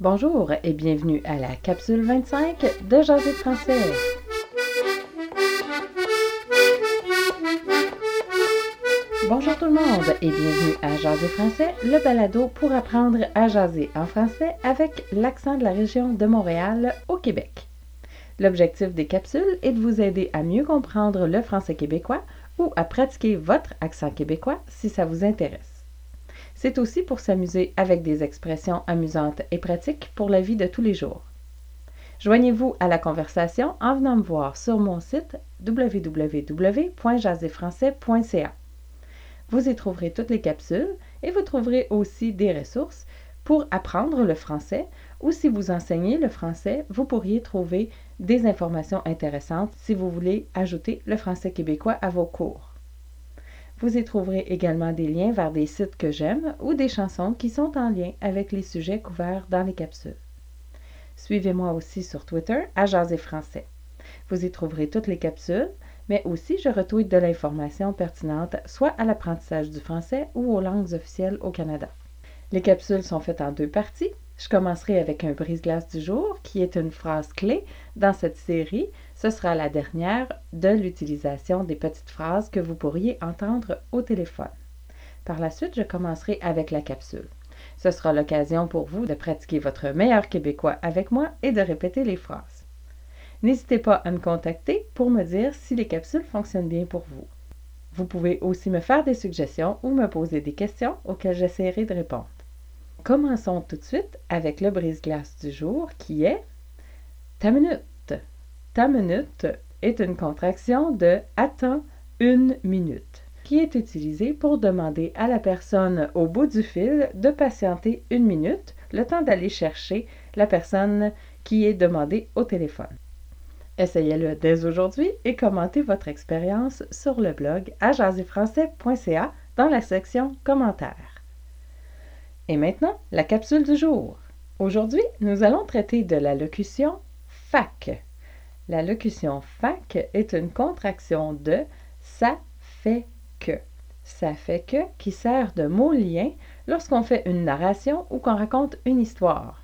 Bonjour et bienvenue à la capsule 25 de Jaser français. Bonjour tout le monde et bienvenue à Jaser français, le balado pour apprendre à jaser en français avec l'accent de la région de Montréal au Québec. L'objectif des capsules est de vous aider à mieux comprendre le français québécois ou à pratiquer votre accent québécois si ça vous intéresse. C'est aussi pour s'amuser avec des expressions amusantes et pratiques pour la vie de tous les jours. Joignez-vous à la conversation en venant me voir sur mon site www.jaserfrançais.ca. Vous y trouverez toutes les capsules et vous trouverez aussi des ressources pour apprendre le français ou si vous enseignez le français, vous pourriez trouver des informations intéressantes si vous voulez ajouter le français québécois à vos cours. Vous y trouverez également des liens vers des sites que j'aime ou des chansons qui sont en lien avec les sujets couverts dans les capsules. Suivez-moi aussi sur Twitter à Jaser Français. Vous y trouverez toutes les capsules, mais aussi je retweet de l'information pertinente soit à l'apprentissage du français ou aux langues officielles au Canada. Les capsules sont faites en deux parties. Je commencerai avec un brise-glace du jour qui est une phrase clé dans cette série. Ce sera la dernière de l'utilisation des petites phrases que vous pourriez entendre au téléphone. Par la suite, je commencerai avec la capsule. Ce sera l'occasion pour vous de pratiquer votre meilleur québécois avec moi et de répéter les phrases. N'hésitez pas à me contacter pour me dire si les capsules fonctionnent bien pour vous. Vous pouvez aussi me faire des suggestions ou me poser des questions auxquelles j'essaierai de répondre. Commençons tout de suite avec le brise-glace du jour qui est ta minute. Ta minute est une contraction de attends une minute qui est utilisée pour demander à la personne au bout du fil de patienter une minute, le temps d'aller chercher la personne qui est demandée au téléphone. Essayez-le dès aujourd'hui et commentez votre expérience sur le blog à dans la section commentaires. Et maintenant, la capsule du jour. Aujourd'hui, nous allons traiter de la locution fac. La locution fac est une contraction de ça fait que. Ça fait que qui sert de mot lien lorsqu'on fait une narration ou qu'on raconte une histoire.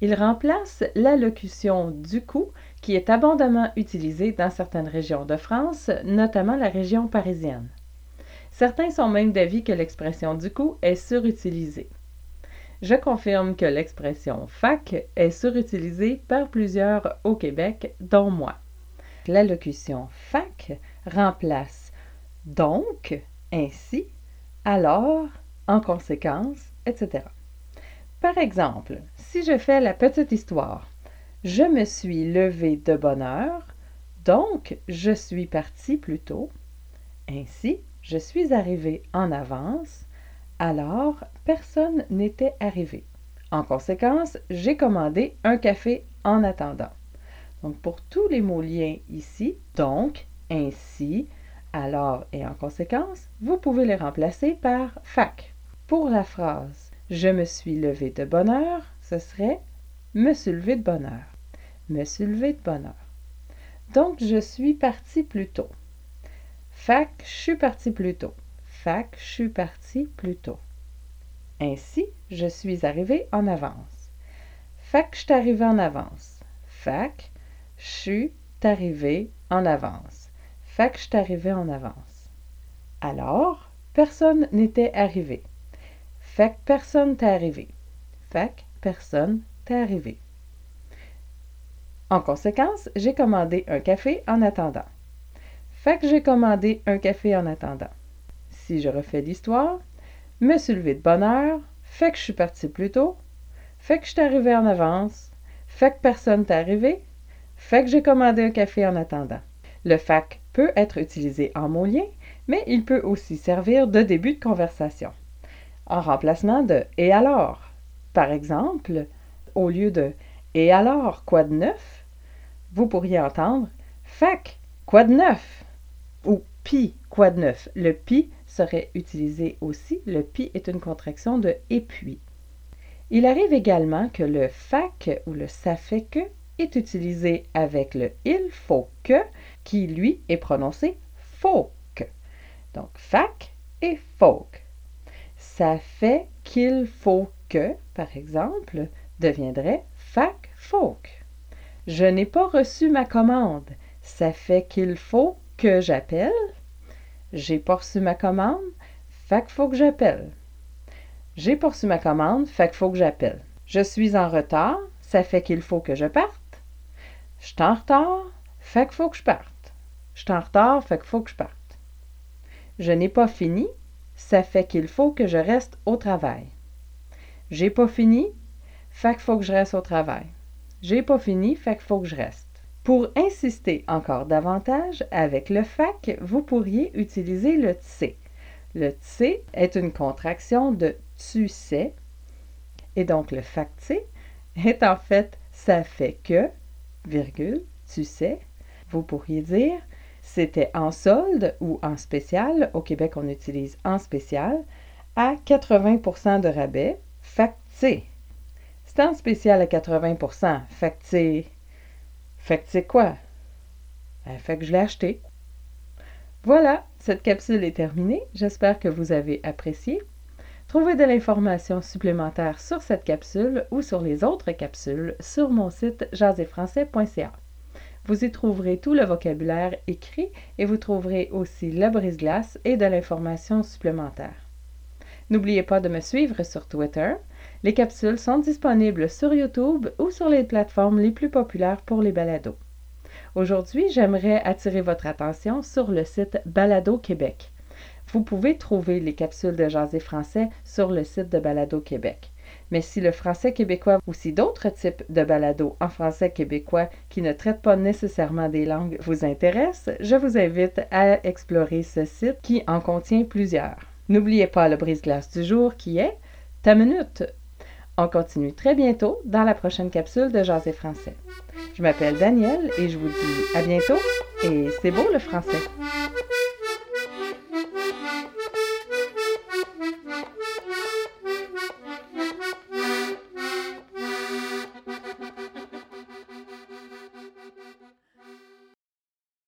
Il remplace la locution du coup qui est abondamment utilisée dans certaines régions de France, notamment la région parisienne. Certains sont même d'avis que l'expression du coup est surutilisée. Je confirme que l'expression fac est surutilisée par plusieurs au Québec, dont moi. L'allocution fac remplace donc, ainsi, alors, en conséquence, etc. Par exemple, si je fais la petite histoire, je me suis levé de bonne heure, donc je suis parti plus tôt. Ainsi, je suis arrivé en avance, alors, personne n'était arrivé. En conséquence, j'ai commandé un café en attendant. Donc, pour tous les mots liens ici, donc, ainsi, alors et en conséquence, vous pouvez les remplacer par fac. Pour la phrase Je me suis levé de bonne heure, ce serait Me suis levé de bonne heure. Me suis levé de bonne heure. Donc, je suis parti plus tôt. Fac, je suis parti plus tôt. Fac, je suis parti plus tôt. Ainsi, je suis arrivé en avance. Fac, je arrivé en avance. Fac, je suis arrivé en avance. Fac, je arrivé en avance. Alors, personne n'était arrivé. Fac, personne t'est arrivé. Fac, personne t'est arrivé. En conséquence, j'ai commandé un café en attendant. Fac, j'ai commandé un café en attendant. Si je refais l'histoire, me suis levé de bonne heure, fait que je suis parti plus tôt, fait que je suis arrivé en avance, fait que personne n'est arrivé, fait que j'ai commandé un café en attendant. Le fac peut être utilisé en mot lien, mais il peut aussi servir de début de conversation. En remplacement de et alors. Par exemple, au lieu de et alors, quoi de neuf, vous pourriez entendre fac, quoi de neuf ou pi, quoi de neuf. Le pi serait utilisé aussi. Le pi est une contraction de et puis. Il arrive également que le fac ou le ça fait que est utilisé avec le il faut que qui lui est prononcé faut que. Donc fac et faut Ça fait qu'il faut que, par exemple, deviendrait fac folk. Je n'ai pas reçu ma commande. Ça fait qu'il faut que j'appelle. J'ai pas reçu ma commande. Fait qu'il faut que j'appelle. J'ai pas ma commande. Fait qu'il faut que j'appelle. Je suis en retard. Ça fait qu'il faut que je parte. Je suis en retard. Fait qu'il faut que je parte. Je suis en retard. Fait qu'il faut que je parte. Je n'ai pas fini. Ça fait qu'il faut que je reste au travail. J'ai pas fini. Qu'il faut que je reste au travail. J'ai pas fini, fait qu'il faut que je reste. Pour insister encore davantage, avec le fac, vous pourriez utiliser le tse. Le tse est une contraction de tu sais, et donc le fac tse est en fait ça fait que, virgule, tu sais. Vous pourriez dire c'était en solde ou en spécial. Au Québec, on utilise en spécial à 80% de rabais. Fac. C'est en spécial à 80 Fait que c'est. Fait que c'est quoi? Ben, fait que je l'ai acheté. Voilà, cette capsule est terminée. J'espère que vous avez apprécié. Trouvez de l'information supplémentaire sur cette capsule ou sur les autres capsules sur mon site jaséfrançais.ca. Vous y trouverez tout le vocabulaire écrit et vous trouverez aussi la brise-glace et de l'information supplémentaire. N'oubliez pas de me suivre sur Twitter. Les capsules sont disponibles sur YouTube ou sur les plateformes les plus populaires pour les balados. Aujourd'hui, j'aimerais attirer votre attention sur le site Balado Québec. Vous pouvez trouver les capsules de Jaser français sur le site de Balado Québec. Mais si le français québécois ou si d'autres types de balados en français québécois qui ne traitent pas nécessairement des langues vous intéressent, je vous invite à explorer ce site qui en contient plusieurs. N'oubliez pas le brise-glace du jour qui est ta minute. On continue très bientôt dans la prochaine capsule de Jaser français. Je m'appelle Danielle et je vous dis à bientôt et c'est beau le français.